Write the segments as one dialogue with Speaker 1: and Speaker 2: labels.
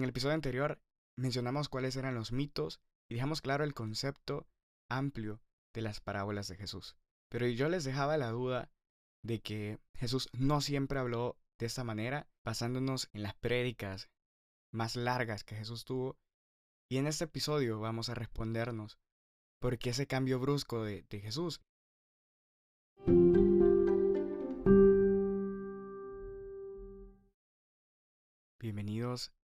Speaker 1: En el episodio anterior mencionamos cuáles eran los mitos y dejamos claro el concepto amplio de las parábolas de Jesús. Pero yo les dejaba la duda de que Jesús no siempre habló de esta manera, basándonos en las prédicas más largas que Jesús tuvo. Y en este episodio vamos a respondernos por qué ese cambio brusco de, de Jesús. Bienvenidos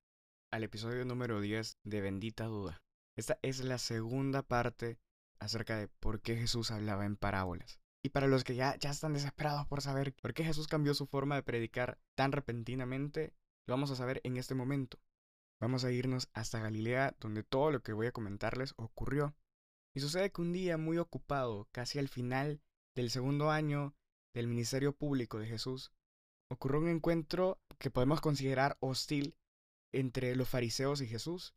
Speaker 1: al episodio número 10 de Bendita Duda. Esta es la segunda parte acerca de por qué Jesús hablaba en parábolas. Y para los que ya, ya están desesperados por saber por qué Jesús cambió su forma de predicar tan repentinamente, lo vamos a saber en este momento. Vamos a irnos hasta Galilea, donde todo lo que voy a comentarles ocurrió. Y sucede que un día muy ocupado, casi al final del segundo año del ministerio público de Jesús, ocurrió un encuentro que podemos considerar hostil entre los fariseos y Jesús.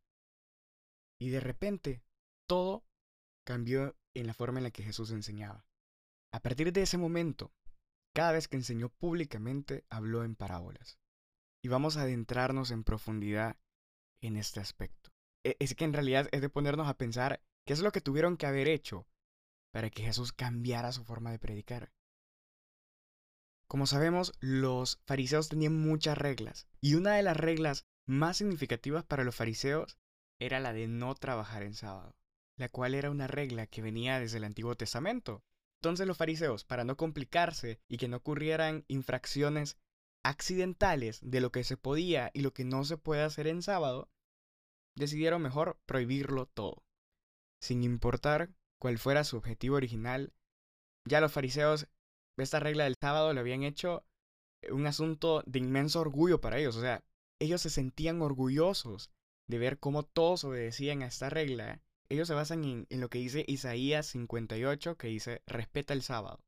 Speaker 1: Y de repente, todo cambió en la forma en la que Jesús enseñaba. A partir de ese momento, cada vez que enseñó públicamente, habló en parábolas. Y vamos a adentrarnos en profundidad en este aspecto. E, es que en realidad es de ponernos a pensar qué es lo que tuvieron que haber hecho para que Jesús cambiara su forma de predicar. Como sabemos, los fariseos tenían muchas reglas, y una de las reglas más significativas para los fariseos era la de no trabajar en sábado, la cual era una regla que venía desde el Antiguo Testamento. Entonces los fariseos, para no complicarse y que no ocurrieran infracciones accidentales de lo que se podía y lo que no se puede hacer en sábado, decidieron mejor prohibirlo todo. Sin importar cuál fuera su objetivo original, ya los fariseos esta regla del sábado lo habían hecho un asunto de inmenso orgullo para ellos. O sea, ellos se sentían orgullosos de ver cómo todos obedecían a esta regla. Ellos se basan en, lo que dice Isaías 58, que dice, respeta el sábado.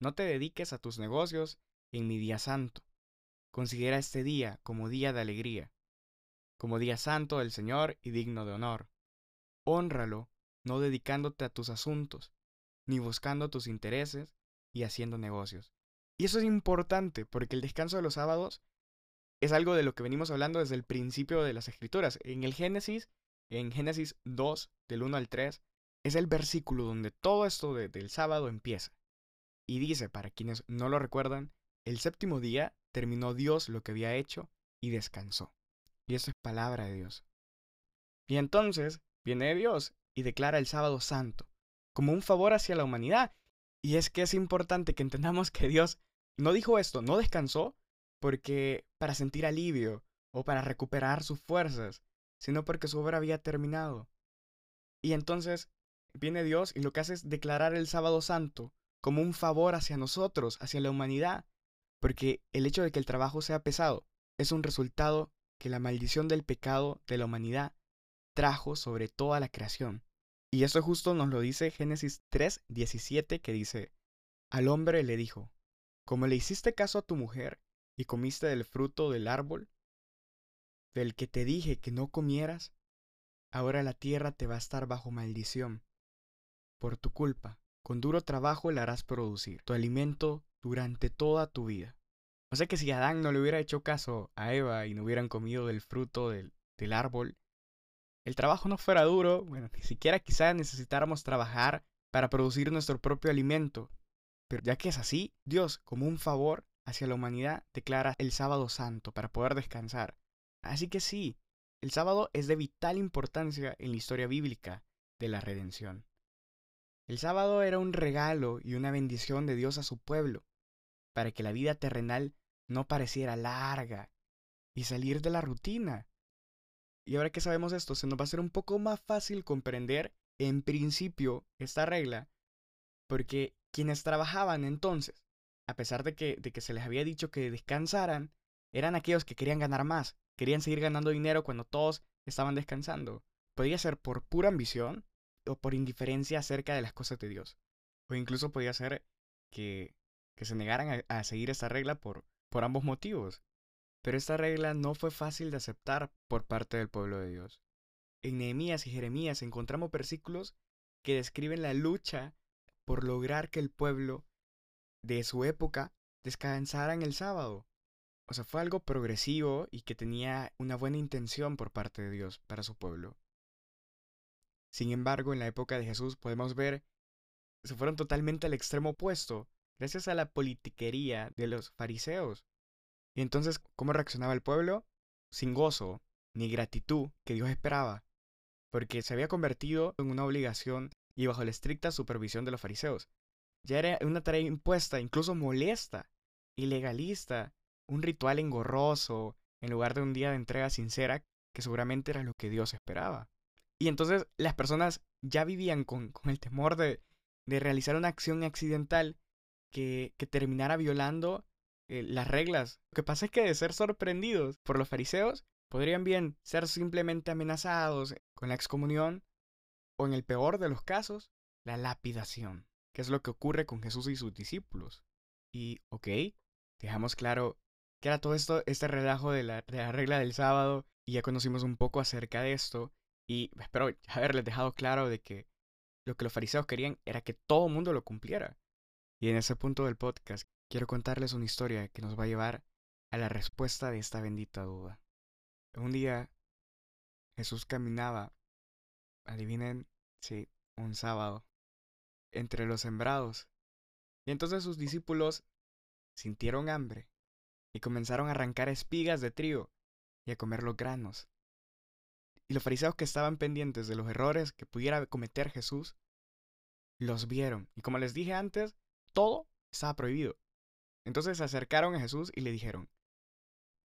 Speaker 1: No te dediques a tus negocios en mi día santo. Considera este día como día de alegría, como día santo del Señor y digno de honor. Hónralo, no dedicándote a tus asuntos, ni buscando tus intereses y haciendo negocios. Y eso es importante porque el descanso de los sábados es algo de lo que venimos hablando desde el principio de las escrituras. En el Génesis, en Génesis 2, del 1 al 3, es el versículo donde todo esto del sábado empieza. Y dice, para quienes no lo recuerdan, el séptimo día terminó Dios lo que había hecho y descansó. Y eso es palabra de Dios. Y entonces viene Dios y declara el sábado santo, como un favor hacia la humanidad. Y es que es importante que entendamos que Dios no dijo esto, no descansó porque para sentir alivio o para recuperar sus fuerzas, sino porque su obra había terminado. Y entonces viene Dios y lo que hace es declarar el sábado santo como un favor hacia nosotros, hacia la humanidad, porque el hecho de que el trabajo sea pesado es un resultado que la maldición del pecado de la humanidad trajo sobre toda la creación. Y esto justo nos lo dice Génesis 3, 17, que dice, al hombre le dijo, como le hiciste caso a tu mujer y comiste del fruto del árbol, del que te dije que no comieras, ahora la tierra te va a estar bajo maldición. Por tu culpa, con duro trabajo la harás producir tu alimento durante toda tu vida. O sea que si Adán no le hubiera hecho caso a Eva y no hubieran comido del fruto del, árbol, el trabajo no fuera duro, bueno, ni siquiera quizá necesitáramos trabajar para producir nuestro propio alimento. Pero ya que es así, Dios, como un favor, hacia la humanidad declara el sábado santo para poder descansar. Así que sí, el sábado es de vital importancia en la historia bíblica de la redención. El sábado era un regalo y una bendición de Dios a su pueblo, para que la vida terrenal no pareciera larga y salir de la rutina. Y ahora que sabemos esto, se nos va a ser un poco más fácil comprender en principio esta regla, porque quienes trabajaban entonces a pesar de que, de que se les había dicho que descansaran, eran aquellos que querían ganar más, querían seguir ganando dinero cuando todos estaban descansando. Podía ser por pura ambición o por indiferencia acerca de las cosas de Dios. O incluso podía ser que, que se negaran a, seguir esta regla por, por ambos motivos. Pero esta regla no fue fácil de aceptar por parte del pueblo de Dios. En Nehemías y Jeremías encontramos versículos que describen la lucha por lograr que el pueblo de su época descansaran el sábado. O sea, fue algo progresivo y que tenía una buena intención por parte de Dios para su pueblo. Sin embargo, en la época de Jesús podemos ver, se fueron totalmente al extremo opuesto, gracias a la politiquería de los fariseos. Y entonces, ¿cómo reaccionaba el pueblo? Sin gozo ni gratitud que Dios esperaba, porque se había convertido en una obligación y bajo la estricta supervisión de los fariseos. Ya era una tarea impuesta, incluso molesta, ilegalista, un ritual engorroso, en lugar de un día de entrega sincera, que seguramente era lo que Dios esperaba. Y entonces las personas ya vivían con, el temor de, realizar una acción accidental que, que terminara violando eh, las reglas. Lo que pasa es que de ser sorprendidos por los fariseos, podrían bien ser simplemente amenazados con la excomunión o en el peor de los casos, la lapidación, que es lo que ocurre con Jesús y sus discípulos. Y, ok, dejamos claro que era todo esto, este relajo de la, de la regla del sábado, y ya conocimos un poco acerca de esto, y espero haberles dejado claro de que lo que los fariseos querían era que todo el mundo lo cumpliera. Y en ese punto del podcast quiero contarles una historia que nos va a llevar a la respuesta de esta bendita duda. Un día Jesús caminaba, adivinen, sí, un sábado, entre los sembrados. Y entonces sus discípulos sintieron hambre y comenzaron a arrancar espigas de trigo y a comer los granos. Y los fariseos que estaban pendientes de los errores que pudiera cometer Jesús, los vieron. Y como les dije antes, todo estaba prohibido. Entonces se acercaron a Jesús y le dijeron,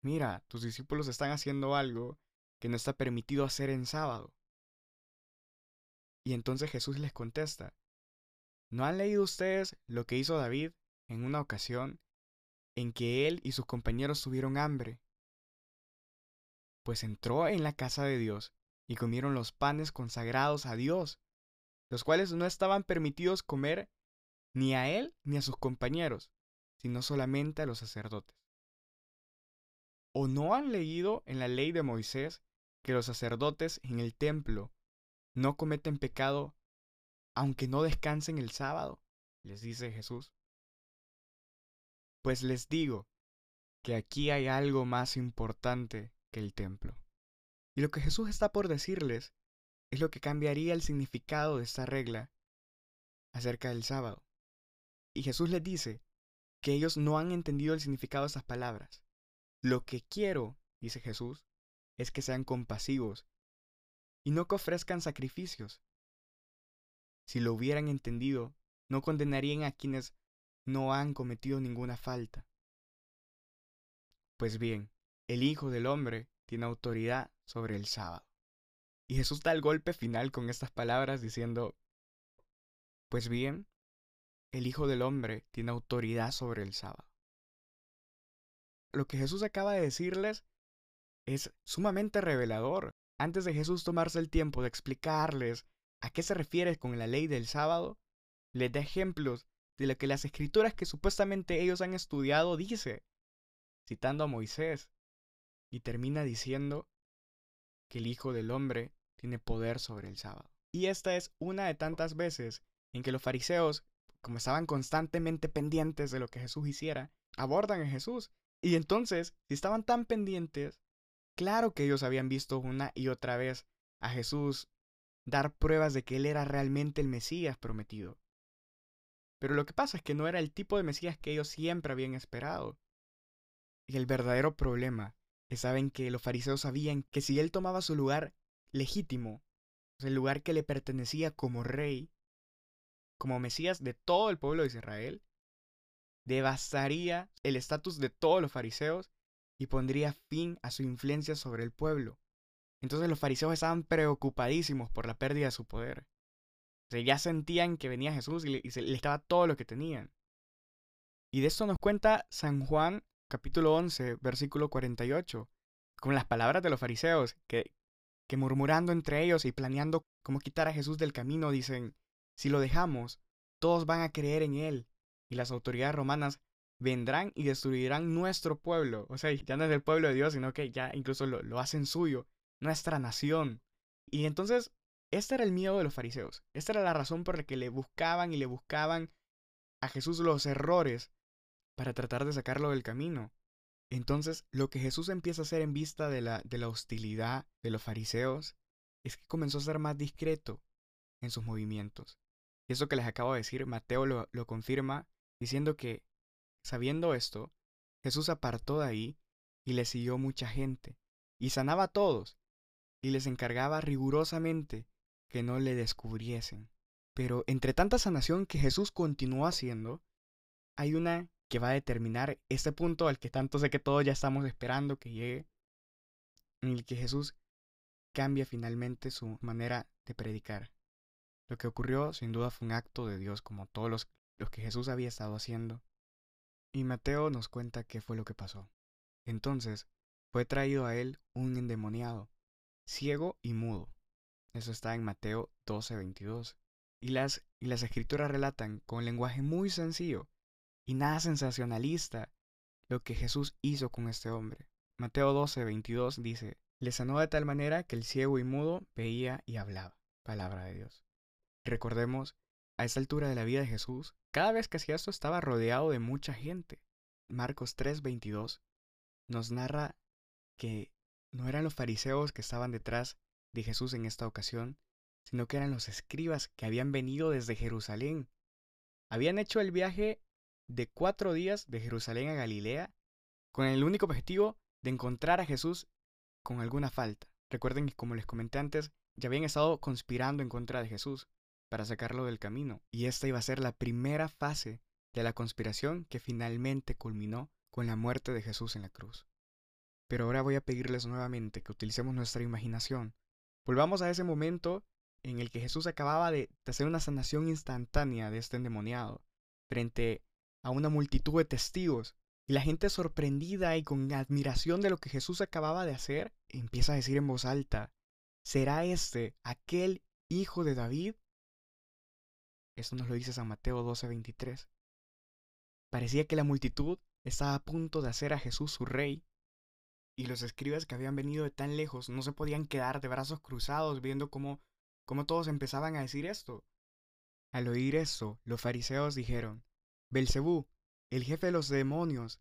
Speaker 1: mira, tus discípulos están haciendo algo que no está permitido hacer en sábado. Y entonces Jesús les contesta, ¿no han leído ustedes lo que hizo David en una ocasión en que él y sus compañeros tuvieron hambre pues entró en la casa de Dios y comieron los panes consagrados a Dios, los cuales no estaban permitidos comer ni a él ni a sus compañeros, sino solamente a los sacerdotes. ¿O no han leído en la ley de Moisés que los sacerdotes en el templo no cometen pecado aunque no descansen el sábado? les dice Jesús. Pues les digo que aquí hay algo más importante el templo. Y lo que Jesús está por decirles es lo que cambiaría el significado de esta regla acerca del sábado. Y Jesús les dice que ellos no han entendido el significado de estas palabras. Lo que quiero, dice Jesús, es que sean compasivos y no que ofrezcan sacrificios. Si lo hubieran entendido, no condenarían a quienes no han cometido ninguna falta. Pues bien, el Hijo del Hombre tiene autoridad sobre el sábado. Y Jesús da el golpe final con estas palabras diciendo, pues bien, el Hijo del Hombre tiene autoridad sobre el sábado. Lo que Jesús acaba de decirles es sumamente revelador. Antes de Jesús tomarse el tiempo de explicarles a qué se refiere con la ley del sábado, les da ejemplos de lo que las escrituras que supuestamente ellos han estudiado dice, citando a Moisés, y termina diciendo que el Hijo del Hombre tiene poder sobre el sábado. Y esta es una de tantas veces en que los fariseos, como estaban constantemente pendientes de lo que Jesús hiciera, abordan a Jesús. Y entonces, si estaban tan pendientes, claro que ellos habían visto una y otra vez a Jesús dar pruebas de que él era realmente el Mesías prometido. Pero lo que pasa es que no era el tipo de Mesías que ellos siempre habían esperado. Y el verdadero problema saben que los fariseos sabían que si él tomaba su lugar legítimo, el lugar que le pertenecía como rey, como Mesías de todo el pueblo de Israel, devastaría el estatus de todos los fariseos y pondría fin a su influencia sobre el pueblo. Entonces los fariseos estaban preocupadísimos por la pérdida de su poder. O ya sentían que venía Jesús y le, y le estaba todo lo que tenían. Y de esto nos cuenta San Juan capítulo 11, versículo 48, con las palabras de los fariseos, que, que murmurando entre ellos y planeando cómo quitar a Jesús del camino, dicen, si lo dejamos, todos van a creer en él, y las autoridades romanas vendrán y destruirán nuestro pueblo. O sea, ya no es el pueblo de Dios, sino que ya incluso lo, lo hacen suyo, nuestra nación. Y entonces, este era el miedo de los fariseos. Esta era la razón por la que le buscaban y le buscaban a Jesús los errores para tratar de sacarlo del camino. Entonces, lo que Jesús empieza a hacer en vista de la, de la hostilidad de los fariseos es que comenzó a ser más discreto en sus movimientos. Y eso que les acabo de decir, Mateo lo, lo confirma diciendo que, sabiendo esto, Jesús apartó de ahí y le siguió mucha gente, y sanaba a todos, y les encargaba rigurosamente que no le descubriesen. Pero entre tanta sanación que Jesús continuó haciendo, hay una que va a determinar este punto al que tanto sé que todos ya estamos esperando que llegue, en el que Jesús cambia finalmente su manera de predicar. Lo que ocurrió sin duda fue un acto de Dios como todos los, los que Jesús había estado haciendo. Y Mateo nos cuenta qué fue lo que pasó. Entonces fue traído a él un endemoniado, ciego y mudo. Eso está en Mateo 12:22. Y las, y las escrituras relatan con lenguaje muy sencillo y nada sensacionalista lo que Jesús hizo con este hombre. Mateo 12:22 dice, le sanó de tal manera que el ciego y mudo veía y hablaba. Palabra de Dios. Recordemos, a esta altura de la vida de Jesús, cada vez que hacía esto estaba rodeado de mucha gente. Marcos 3:22 nos narra que no eran los fariseos que estaban detrás de Jesús en esta ocasión, sino que eran los escribas que habían venido desde Jerusalén. Habían hecho el viaje de cuatro días de Jerusalén a Galilea con el único objetivo de encontrar a Jesús con alguna falta. Recuerden que, como les comenté antes, ya habían estado conspirando en contra de Jesús para sacarlo del camino, y esta iba a ser la primera fase de la conspiración que finalmente culminó con la muerte de Jesús en la cruz. Pero ahora voy a pedirles nuevamente que utilicemos nuestra imaginación. Volvamos a ese momento en el que Jesús acababa de hacer una sanación instantánea de este endemoniado, frente a una multitud de testigos, y la gente sorprendida y con admiración de lo que Jesús acababa de hacer, empieza a decir en voz alta, ¿será este aquel hijo de David? Esto nos lo dice San Mateo 12:23. Parecía que la multitud estaba a punto de hacer a Jesús su rey, y los escribas que habían venido de tan lejos no se podían quedar de brazos cruzados viendo cómo, cómo todos empezaban a decir esto. Al oír esto, los fariseos dijeron, Belcebú, el jefe de los demonios,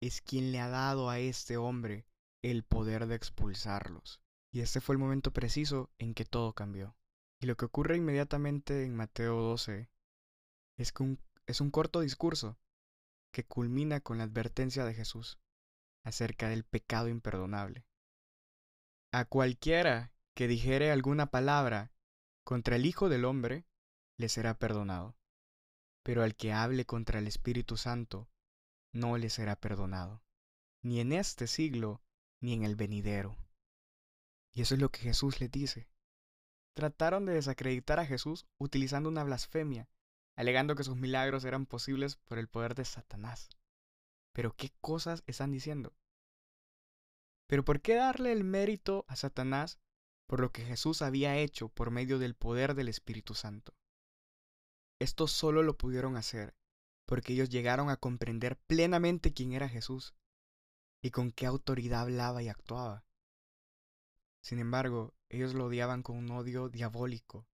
Speaker 1: es quien le ha dado a este hombre el poder de expulsarlos. Y este fue el momento preciso en que todo cambió. Y lo que ocurre inmediatamente en Mateo 12 es que es un corto discurso que culmina con la advertencia de Jesús acerca del pecado imperdonable. A cualquiera que dijere alguna palabra contra el Hijo del Hombre, le será perdonado, pero al que hable contra el Espíritu Santo, no le será perdonado, ni en este siglo, ni en el venidero. Y eso es lo que Jesús le dice. Trataron de desacreditar a Jesús utilizando una blasfemia, alegando que sus milagros eran posibles por el poder de Satanás. Pero ¿qué cosas están diciendo? Pero ¿por qué darle el mérito a Satanás por lo que Jesús había hecho por medio del poder del Espíritu Santo? Esto solo lo pudieron hacer porque ellos llegaron a comprender plenamente quién era Jesús y con qué autoridad hablaba y actuaba. Sin embargo, ellos lo odiaban con un odio diabólico.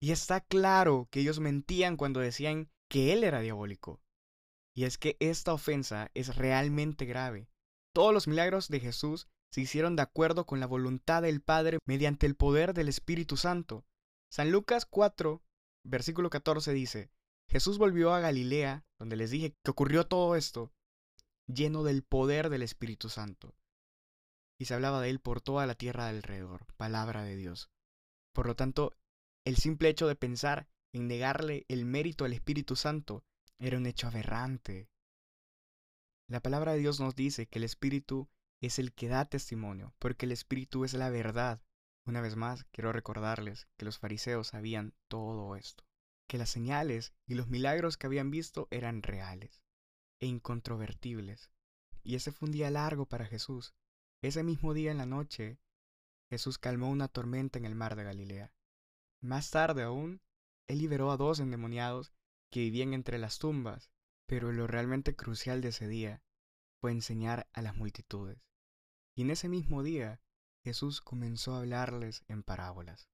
Speaker 1: Y está claro que ellos mentían cuando decían que Él era diabólico. Y es que esta ofensa es realmente grave. Todos los milagros de Jesús se hicieron de acuerdo con la voluntad del Padre mediante el poder del Espíritu Santo. San Lucas 4, versículo 14 dice, Jesús volvió a Galilea, donde les dije que ocurrió todo esto, lleno del poder del Espíritu Santo. Y se hablaba de él por toda la tierra de alrededor, palabra de Dios. Por lo tanto, el simple hecho de pensar en negarle el mérito al Espíritu Santo era un hecho aberrante. La palabra de Dios nos dice que el Espíritu es el que da testimonio, porque el Espíritu es la verdad. Una vez más, quiero recordarles que los fariseos sabían todo esto, que las señales y los milagros que habían visto eran reales e incontrovertibles. Y ese fue un día largo para Jesús. Ese mismo día en la noche, Jesús calmó una tormenta en el mar de Galilea. Más tarde aún, él liberó a dos endemoniados que vivían entre las tumbas, pero lo realmente crucial de ese día fue enseñar a las multitudes. Y en ese mismo día Jesús comenzó a hablarles en parábolas.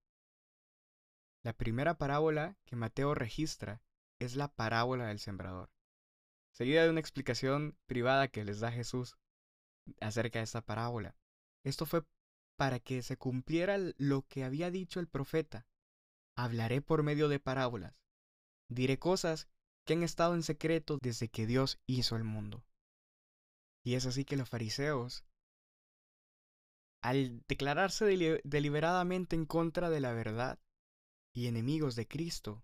Speaker 1: La primera parábola que Mateo registra es la parábola del sembrador, seguida de una explicación privada que les da Jesús acerca de esta parábola. Esto fue para que se cumpliera lo que había dicho el profeta. Hablaré por medio de parábolas. Diré cosas que han estado en secreto desde que Dios hizo el mundo. Y es así que los fariseos, al declararse deliberadamente en contra de la verdad y enemigos de Cristo,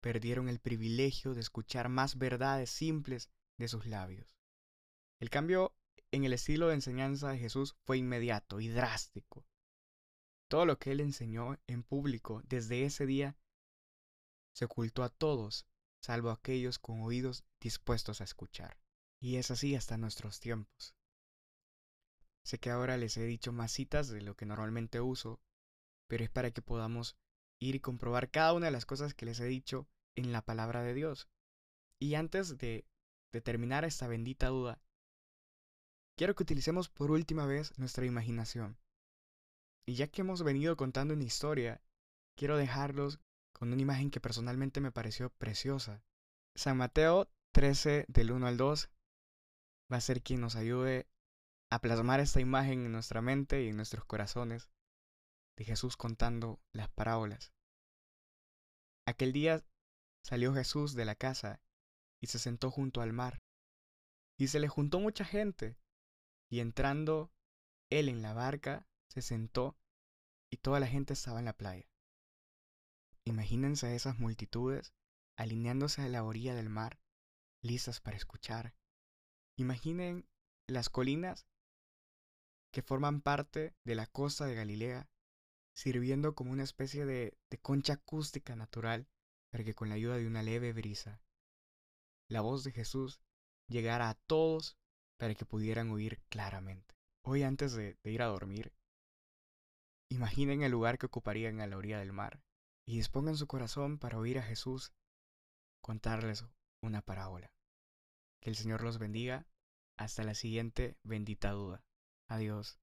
Speaker 1: perdieron el privilegio de escuchar más verdades simples de sus labios. El cambio en el estilo de enseñanza de Jesús fue inmediato y drástico. Todo lo que él enseñó en público desde ese día se ocultó a todos, salvo aquellos con oídos dispuestos a escuchar. Y es así hasta nuestros tiempos. Sé que ahora les he dicho más citas de lo que normalmente uso, pero es para que podamos ir y comprobar cada una de las cosas que les he dicho en la palabra de Dios. Y antes de, de terminar esta bendita duda, quiero que utilicemos por última vez nuestra imaginación. Y ya que hemos venido contando una historia, quiero dejarlos con una imagen que personalmente me pareció preciosa. San Mateo 13 del 1 al 2 va a ser quien nos ayude a plasmar esta imagen en nuestra mente y en nuestros corazones de Jesús contando las parábolas. Aquel día salió Jesús de la casa y se sentó junto al mar. Y se le juntó mucha gente, y entrando él en la barca, se sentó y toda la gente estaba en la playa. Imagínense a esas multitudes alineándose a la orilla del mar, listas para escuchar, Imaginen las colinas que forman parte de la costa de Galilea, sirviendo como una especie de, concha acústica natural para que con la ayuda de una leve brisa, la voz de Jesús llegara a todos para que pudieran oír claramente. Hoy antes de, de ir a dormir, imaginen el lugar que ocuparían a la orilla del mar y dispongan su corazón para oír a Jesús contarles una parábola. Que el Señor los bendiga. Hasta la siguiente bendita duda. Adiós.